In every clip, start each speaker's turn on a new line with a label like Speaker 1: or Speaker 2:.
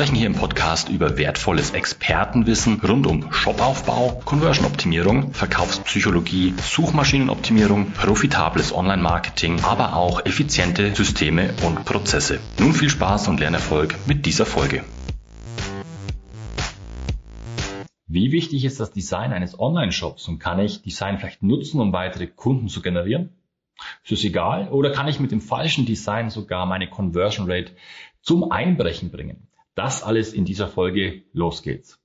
Speaker 1: sprechen hier im Podcast über wertvolles Expertenwissen rund um Shopaufbau, Conversion-Optimierung, Verkaufspsychologie, Suchmaschinenoptimierung, profitables Online-Marketing, aber auch effiziente Systeme und Prozesse. Nun viel Spaß und Lernerfolg mit dieser Folge. Wie wichtig ist das Design eines Online-Shops und kann ich Design vielleicht nutzen, um weitere Kunden zu generieren? Ist es egal? Oder kann ich mit dem falschen Design sogar meine Conversion Rate zum Einbrechen bringen? Das alles in dieser Folge. Los geht's.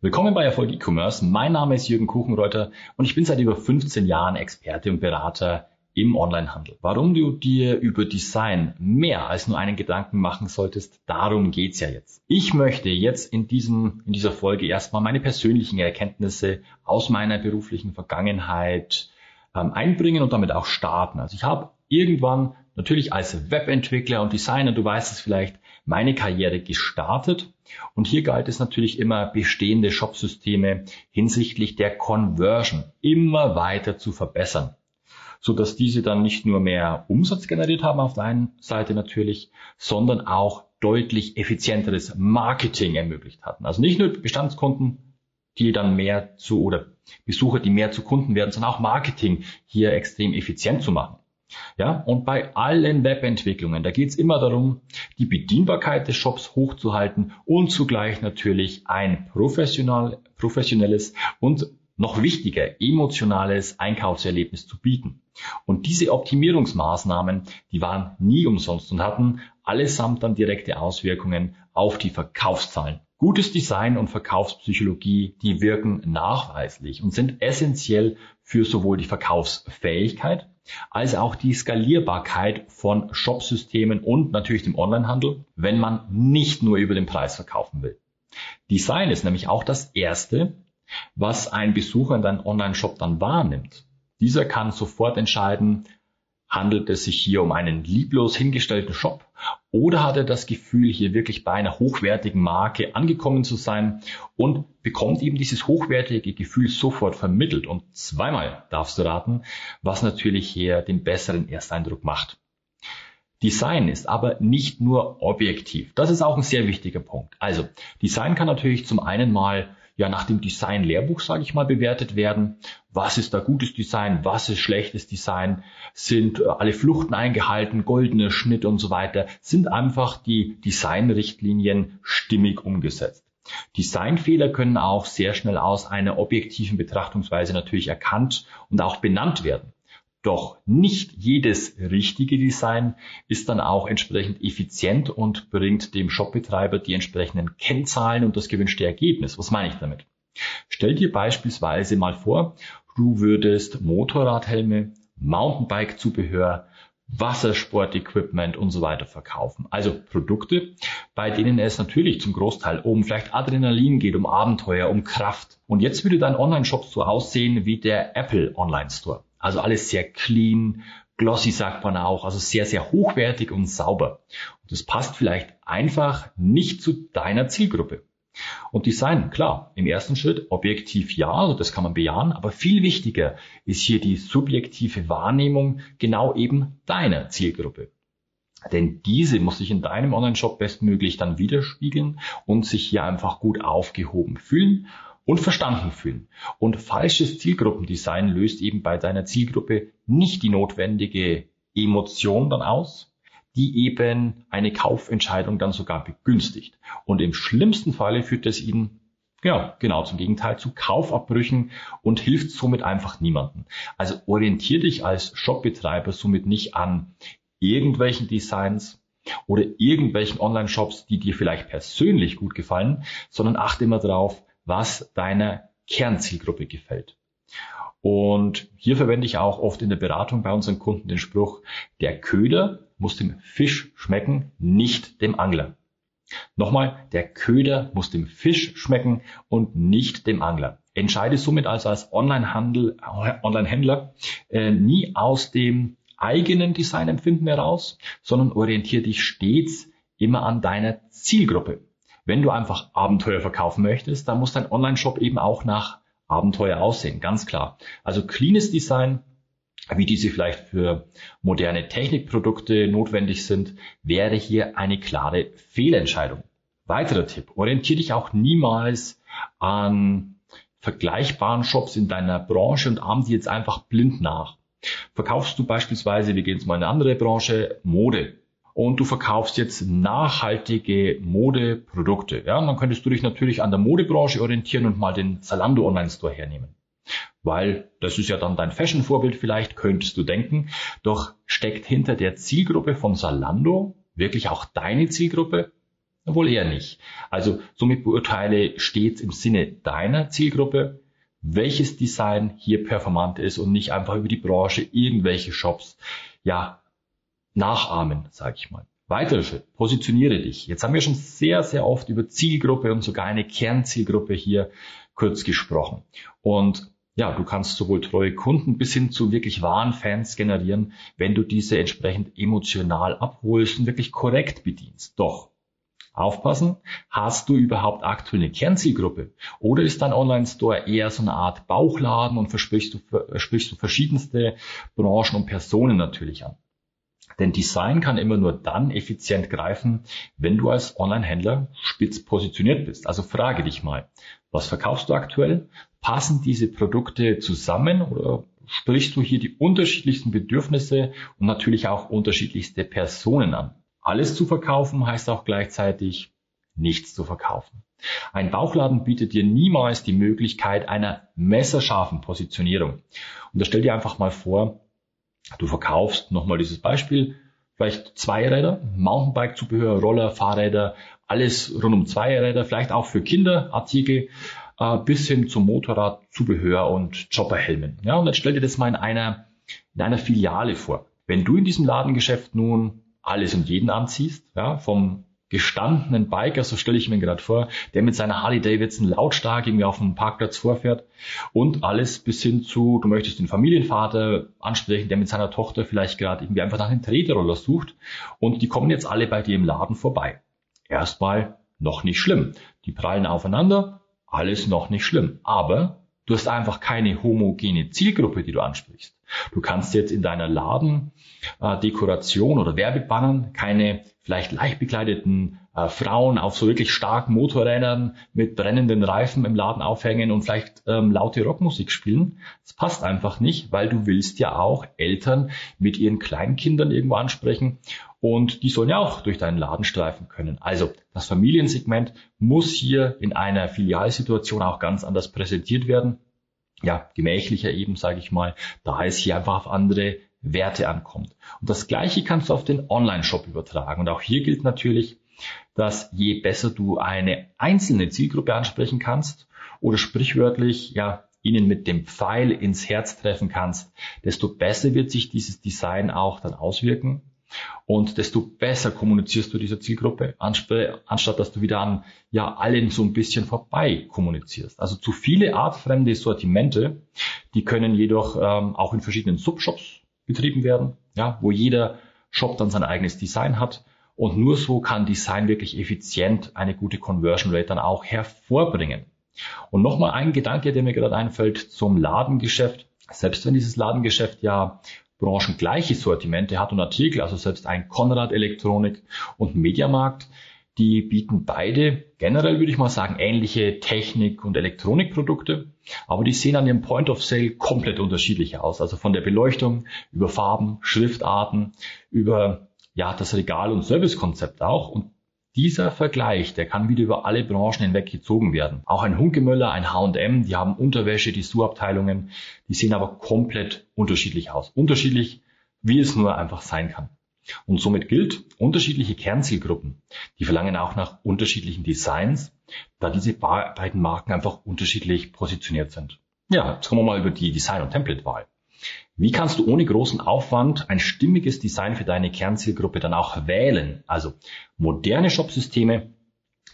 Speaker 1: Willkommen bei Erfolg E-Commerce. Mein Name ist Jürgen Kuchenreuter und ich bin seit über 15 Jahren Experte und Berater im Onlinehandel. Warum du dir über Design mehr als nur einen Gedanken machen solltest, darum geht's ja jetzt. Ich möchte jetzt in diesem, in dieser Folge erstmal meine persönlichen Erkenntnisse aus meiner beruflichen Vergangenheit ähm, einbringen und damit auch starten. Also ich habe irgendwann natürlich als Webentwickler und Designer, du weißt es vielleicht, meine Karriere gestartet. Und hier galt es natürlich immer, bestehende Shopsysteme hinsichtlich der Conversion immer weiter zu verbessern so dass diese dann nicht nur mehr Umsatz generiert haben auf der einen Seite natürlich, sondern auch deutlich effizienteres Marketing ermöglicht hatten. Also nicht nur Bestandskunden, die dann mehr zu oder Besucher, die mehr zu Kunden werden, sondern auch Marketing hier extrem effizient zu machen. Ja, und bei allen Webentwicklungen, da geht es immer darum, die Bedienbarkeit des Shops hochzuhalten und zugleich natürlich ein professional, professionelles und noch wichtiger, emotionales Einkaufserlebnis zu bieten. Und diese Optimierungsmaßnahmen, die waren nie umsonst und hatten allesamt dann direkte Auswirkungen auf die Verkaufszahlen. Gutes Design und Verkaufspsychologie, die wirken nachweislich und sind essentiell für sowohl die Verkaufsfähigkeit als auch die Skalierbarkeit von Shopsystemen und natürlich dem Onlinehandel, wenn man nicht nur über den Preis verkaufen will. Design ist nämlich auch das erste, was ein Besucher in deinem Online-Shop dann wahrnimmt. Dieser kann sofort entscheiden, handelt es sich hier um einen lieblos hingestellten Shop oder hat er das Gefühl, hier wirklich bei einer hochwertigen Marke angekommen zu sein und bekommt eben dieses hochwertige Gefühl sofort vermittelt. Und zweimal darfst du raten, was natürlich hier den besseren Ersteindruck macht. Design ist aber nicht nur objektiv. Das ist auch ein sehr wichtiger Punkt. Also, Design kann natürlich zum einen mal ja nach dem Design-Lehrbuch, sage ich mal, bewertet werden. Was ist da gutes Design? Was ist schlechtes Design? Sind äh, alle Fluchten eingehalten? Goldener Schnitt und so weiter? Sind einfach die Designrichtlinien stimmig umgesetzt? Designfehler können auch sehr schnell aus einer objektiven Betrachtungsweise natürlich erkannt und auch benannt werden. Doch nicht jedes richtige Design ist dann auch entsprechend effizient und bringt dem Shopbetreiber die entsprechenden Kennzahlen und das gewünschte Ergebnis. Was meine ich damit? Stell dir beispielsweise mal vor, du würdest Motorradhelme, Mountainbike-Zubehör, Wassersportequipment und so weiter verkaufen. Also Produkte, bei denen es natürlich zum Großteil um vielleicht Adrenalin geht, um Abenteuer, um Kraft. Und jetzt würde dein Online-Shop so aussehen wie der Apple Online Store. Also alles sehr clean, glossy sagt man auch, also sehr, sehr hochwertig und sauber. Und das passt vielleicht einfach nicht zu deiner Zielgruppe. Und Design, klar, im ersten Schritt objektiv ja, also das kann man bejahen, aber viel wichtiger ist hier die subjektive Wahrnehmung genau eben deiner Zielgruppe. Denn diese muss sich in deinem Online-Shop bestmöglich dann widerspiegeln und sich hier einfach gut aufgehoben fühlen und verstanden fühlen. Und falsches Zielgruppendesign löst eben bei deiner Zielgruppe nicht die notwendige Emotion dann aus, die eben eine Kaufentscheidung dann sogar begünstigt. Und im schlimmsten Falle führt es ihnen ja, genau zum Gegenteil zu Kaufabbrüchen und hilft somit einfach niemanden. Also orientier dich als Shopbetreiber somit nicht an irgendwelchen Designs, oder irgendwelchen Online-Shops, die dir vielleicht persönlich gut gefallen, sondern achte immer darauf, was deiner Kernzielgruppe gefällt. Und hier verwende ich auch oft in der Beratung bei unseren Kunden den Spruch, der Köder muss dem Fisch schmecken, nicht dem Angler. Nochmal, der Köder muss dem Fisch schmecken und nicht dem Angler. Entscheide somit also als Online-Händler äh, nie aus dem eigenen Designempfinden heraus, sondern orientiere dich stets immer an deiner Zielgruppe. Wenn du einfach Abenteuer verkaufen möchtest, dann muss dein Online-Shop eben auch nach Abenteuer aussehen, ganz klar. Also cleanes Design, wie diese vielleicht für moderne Technikprodukte notwendig sind, wäre hier eine klare Fehlentscheidung. Weiterer Tipp, orientiere dich auch niemals an vergleichbaren Shops in deiner Branche und ahm die jetzt einfach blind nach. Verkaufst du beispielsweise, wir gehen jetzt mal in eine andere Branche, Mode und du verkaufst jetzt nachhaltige Modeprodukte, ja, und dann könntest du dich natürlich an der Modebranche orientieren und mal den Zalando Online Store hernehmen weil das ist ja dann dein Fashion-Vorbild vielleicht, könntest du denken. Doch steckt hinter der Zielgruppe von Salando wirklich auch deine Zielgruppe? Wohl eher nicht. Also somit beurteile stets im Sinne deiner Zielgruppe, welches Design hier performant ist und nicht einfach über die Branche irgendwelche Shops ja nachahmen, sage ich mal. Weiterer Schritt, positioniere dich. Jetzt haben wir schon sehr, sehr oft über Zielgruppe und sogar eine Kernzielgruppe hier kurz gesprochen. Und ja, du kannst sowohl treue Kunden bis hin zu wirklich wahren Fans generieren, wenn du diese entsprechend emotional abholst und wirklich korrekt bedienst. Doch Aufpassen, hast du überhaupt aktuell eine Kernzielgruppe? Oder ist dein Online-Store eher so eine Art Bauchladen und versprichst du, sprichst du verschiedenste Branchen und Personen natürlich an? Denn Design kann immer nur dann effizient greifen, wenn du als Online-Händler spitz positioniert bist. Also frage dich mal, was verkaufst du aktuell? Passen diese Produkte zusammen oder sprichst du hier die unterschiedlichsten Bedürfnisse und natürlich auch unterschiedlichste Personen an? Alles zu verkaufen heißt auch gleichzeitig nichts zu verkaufen. Ein Bauchladen bietet dir niemals die Möglichkeit einer messerscharfen Positionierung. Und da stell dir einfach mal vor, Du verkaufst, nochmal dieses Beispiel, vielleicht Zweiräder, Mountainbike-Zubehör, Roller, Fahrräder, alles rund um Zweiräder, vielleicht auch für Kinderartikel, äh, bis hin zum Motorradzubehör und Chopperhelmen. Ja, und jetzt stell dir das mal in einer, in einer Filiale vor. Wenn du in diesem Ladengeschäft nun alles und jeden anziehst, ja, vom gestandenen Biker, so stelle ich mir gerade vor, der mit seiner Harley Davidson lautstark irgendwie auf dem Parkplatz vorfährt und alles bis hin zu, du möchtest den Familienvater ansprechen, der mit seiner Tochter vielleicht gerade irgendwie einfach nach einem Tretroller sucht und die kommen jetzt alle bei dir im Laden vorbei. Erstmal noch nicht schlimm. Die prallen aufeinander, alles noch nicht schlimm. Aber du hast einfach keine homogene Zielgruppe, die du ansprichst. Du kannst jetzt in deiner Ladendekoration äh, oder Werbebannern keine vielleicht leicht bekleideten äh, Frauen auf so wirklich starken Motorrädern mit brennenden Reifen im Laden aufhängen und vielleicht ähm, laute Rockmusik spielen. Das passt einfach nicht, weil du willst ja auch Eltern mit ihren Kleinkindern irgendwo ansprechen und die sollen ja auch durch deinen Laden streifen können. Also das Familiensegment muss hier in einer Filialsituation auch ganz anders präsentiert werden. Ja, gemächlicher eben, sage ich mal, da es hier einfach auf andere Werte ankommt. Und das Gleiche kannst du auf den Online-Shop übertragen. Und auch hier gilt natürlich, dass je besser du eine einzelne Zielgruppe ansprechen kannst oder sprichwörtlich, ja, ihnen mit dem Pfeil ins Herz treffen kannst, desto besser wird sich dieses Design auch dann auswirken und desto besser kommunizierst du dieser Zielgruppe, anstatt dass du wieder an ja allen so ein bisschen vorbei kommunizierst. Also zu viele artfremde Sortimente, die können jedoch ähm, auch in verschiedenen Subshops betrieben werden, ja, wo jeder Shop dann sein eigenes Design hat. Und nur so kann Design wirklich effizient eine gute Conversion Rate dann auch hervorbringen. Und nochmal ein Gedanke, der mir gerade einfällt zum Ladengeschäft. Selbst wenn dieses Ladengeschäft ja branchengleiche Sortimente hat und Artikel, also selbst ein Konrad Elektronik und Mediamarkt, die bieten beide generell, würde ich mal sagen, ähnliche Technik- und Elektronikprodukte, aber die sehen an ihrem Point of Sale komplett unterschiedlich aus. Also von der Beleuchtung über Farben, Schriftarten, über ja, das Regal- und Servicekonzept auch. Und dieser Vergleich, der kann wieder über alle Branchen hinweg gezogen werden. Auch ein Hunkemöller, ein H&M, die haben Unterwäsche, die Schuhabteilungen, die sehen aber komplett unterschiedlich aus. Unterschiedlich, wie es nur einfach sein kann. Und somit gilt, unterschiedliche Kernzielgruppen, die verlangen auch nach unterschiedlichen Designs, da diese beiden Marken einfach unterschiedlich positioniert sind. Ja, jetzt kommen wir mal über die Design- und Template-Wahl. Wie kannst du ohne großen Aufwand ein stimmiges Design für deine Kernzielgruppe dann auch wählen? Also moderne Shopsysteme,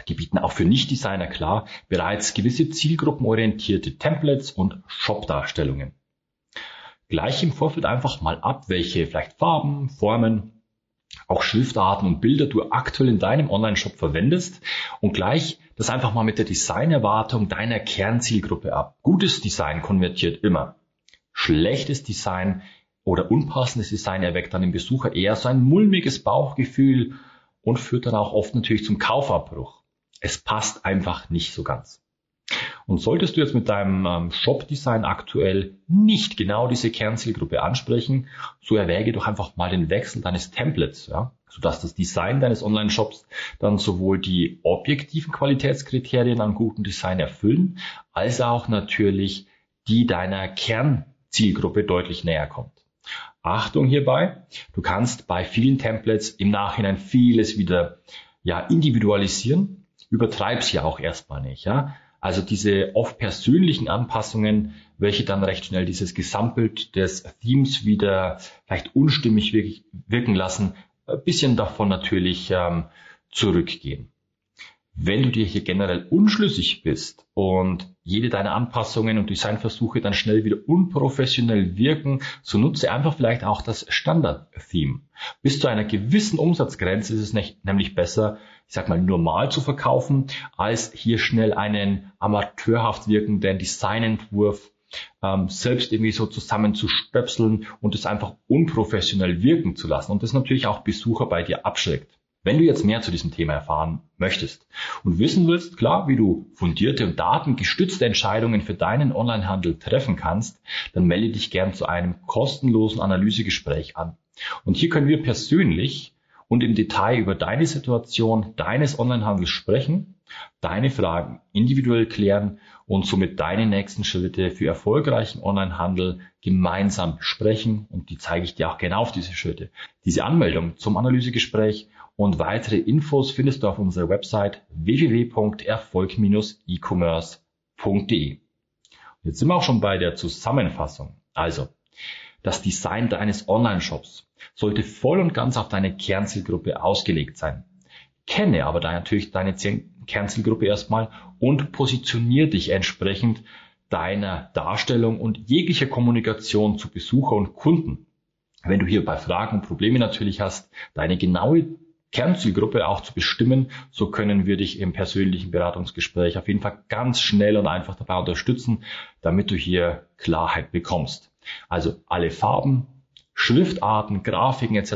Speaker 1: die bieten auch für Nicht-Designer klar bereits gewisse zielgruppenorientierte Templates und Shop-Darstellungen. Gleich im Vorfeld einfach mal ab, welche vielleicht Farben, Formen, auch Schriftarten und Bilder du aktuell in deinem Online-Shop verwendest und gleich das einfach mal mit der Designerwartung deiner Kernzielgruppe ab. Gutes Design konvertiert immer. Schlechtes Design oder unpassendes Design erweckt dann im Besucher eher so ein mulmiges Bauchgefühl und führt dann auch oft natürlich zum Kaufabbruch. Es passt einfach nicht so ganz. Und solltest du jetzt mit deinem ähm, Shop-Design aktuell nicht genau diese Kernzielgruppe ansprechen, so erwäge doch einfach mal den Wechsel deines Templates, ja, sodass das Design deines Online-Shops dann sowohl die objektiven Qualitätskriterien an gutem Design erfüllen, als auch natürlich die deiner Kernzielgruppe deutlich näher kommt. Achtung hierbei, du kannst bei vielen Templates im Nachhinein vieles wieder ja, individualisieren. Übertreib's ja auch erstmal nicht, ja. Also diese oft persönlichen Anpassungen, welche dann recht schnell dieses Gesamtbild des Themes wieder vielleicht unstimmig wirken lassen, ein bisschen davon natürlich ähm, zurückgehen. Wenn du dir hier generell unschlüssig bist und jede deiner Anpassungen und Designversuche dann schnell wieder unprofessionell wirken, so nutze einfach vielleicht auch das Standard-Theme. Bis zu einer gewissen Umsatzgrenze ist es nicht, nämlich besser, ich sag mal, normal zu verkaufen, als hier schnell einen amateurhaft wirkenden Designentwurf ähm, selbst irgendwie so zusammenzustöpseln und es einfach unprofessionell wirken zu lassen und das natürlich auch Besucher bei dir abschreckt. Wenn du jetzt mehr zu diesem Thema erfahren möchtest und wissen willst, klar, wie du fundierte und datengestützte Entscheidungen für deinen Onlinehandel treffen kannst, dann melde dich gern zu einem kostenlosen Analysegespräch an. Und hier können wir persönlich und im Detail über deine Situation deines Onlinehandels sprechen, deine Fragen individuell klären und somit deine nächsten Schritte für erfolgreichen Onlinehandel gemeinsam besprechen. Und die zeige ich dir auch gerne auf diese Schritte. Diese Anmeldung zum Analysegespräch und weitere Infos findest du auf unserer Website www.erfolg-e-commerce.de. Jetzt sind wir auch schon bei der Zusammenfassung. Also, das Design deines Online-Shops sollte voll und ganz auf deine Kernzielgruppe ausgelegt sein. Kenne aber da natürlich deine Kernzielgruppe erstmal und positioniere dich entsprechend deiner Darstellung und jeglicher Kommunikation zu Besucher und Kunden. Wenn du hier bei Fragen und Probleme natürlich hast, deine genaue Kernzielgruppe auch zu bestimmen, so können wir dich im persönlichen Beratungsgespräch auf jeden Fall ganz schnell und einfach dabei unterstützen, damit du hier Klarheit bekommst. Also alle Farben, Schriftarten, Grafiken etc.,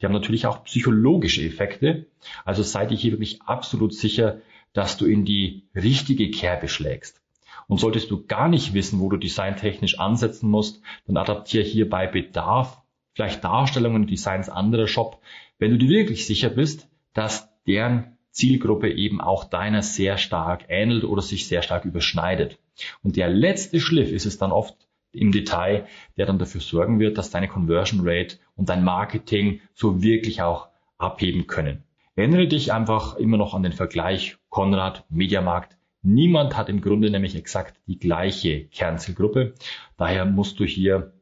Speaker 1: die haben natürlich auch psychologische Effekte. Also sei dir hier wirklich absolut sicher, dass du in die richtige Kerbe schlägst. Und solltest du gar nicht wissen, wo du designtechnisch ansetzen musst, dann adaptiere hier bei Bedarf vielleicht Darstellungen Designs anderer Shop, wenn du dir wirklich sicher bist, dass deren Zielgruppe eben auch deiner sehr stark ähnelt oder sich sehr stark überschneidet. Und der letzte Schliff ist es dann oft, im Detail, der dann dafür sorgen wird, dass deine Conversion Rate und dein Marketing so wirklich auch abheben können. Erinnere dich einfach immer noch an den Vergleich Konrad Mediamarkt. Niemand hat im Grunde nämlich exakt die gleiche Kernzielgruppe. Daher musst du hier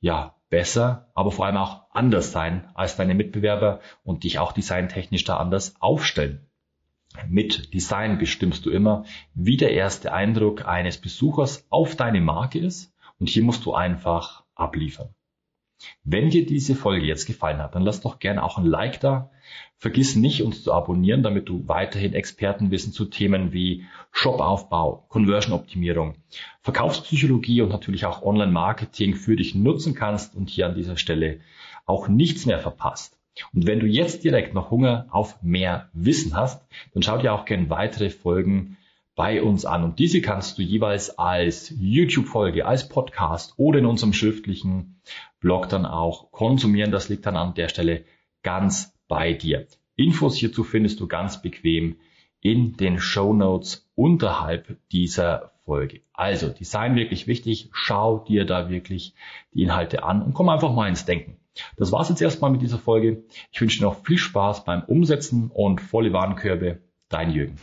Speaker 1: ja besser, aber vor allem auch anders sein als deine Mitbewerber und dich auch designtechnisch da anders aufstellen. Mit Design bestimmst du immer, wie der erste Eindruck eines Besuchers auf deine Marke ist und hier musst du einfach abliefern. Wenn dir diese Folge jetzt gefallen hat, dann lass doch gerne auch ein Like da. Vergiss nicht, uns zu abonnieren, damit du weiterhin Expertenwissen zu Themen wie Shopaufbau, Conversion-Optimierung, Verkaufspsychologie und natürlich auch Online-Marketing für dich nutzen kannst und hier an dieser Stelle auch nichts mehr verpasst. Und wenn du jetzt direkt noch Hunger auf mehr Wissen hast, dann schau dir auch gerne weitere Folgen bei uns an. Und diese kannst du jeweils als YouTube-Folge, als Podcast oder in unserem schriftlichen Blog dann auch konsumieren. Das liegt dann an der Stelle ganz bei dir. Infos hierzu findest du ganz bequem in den Show Notes unterhalb dieser Folge. Also Design wirklich wichtig. Schau dir da wirklich die Inhalte an und komm einfach mal ins Denken. Das war's jetzt erstmal mit dieser Folge. Ich wünsche dir noch viel Spaß beim Umsetzen und volle Warenkörbe. Dein Jürgen.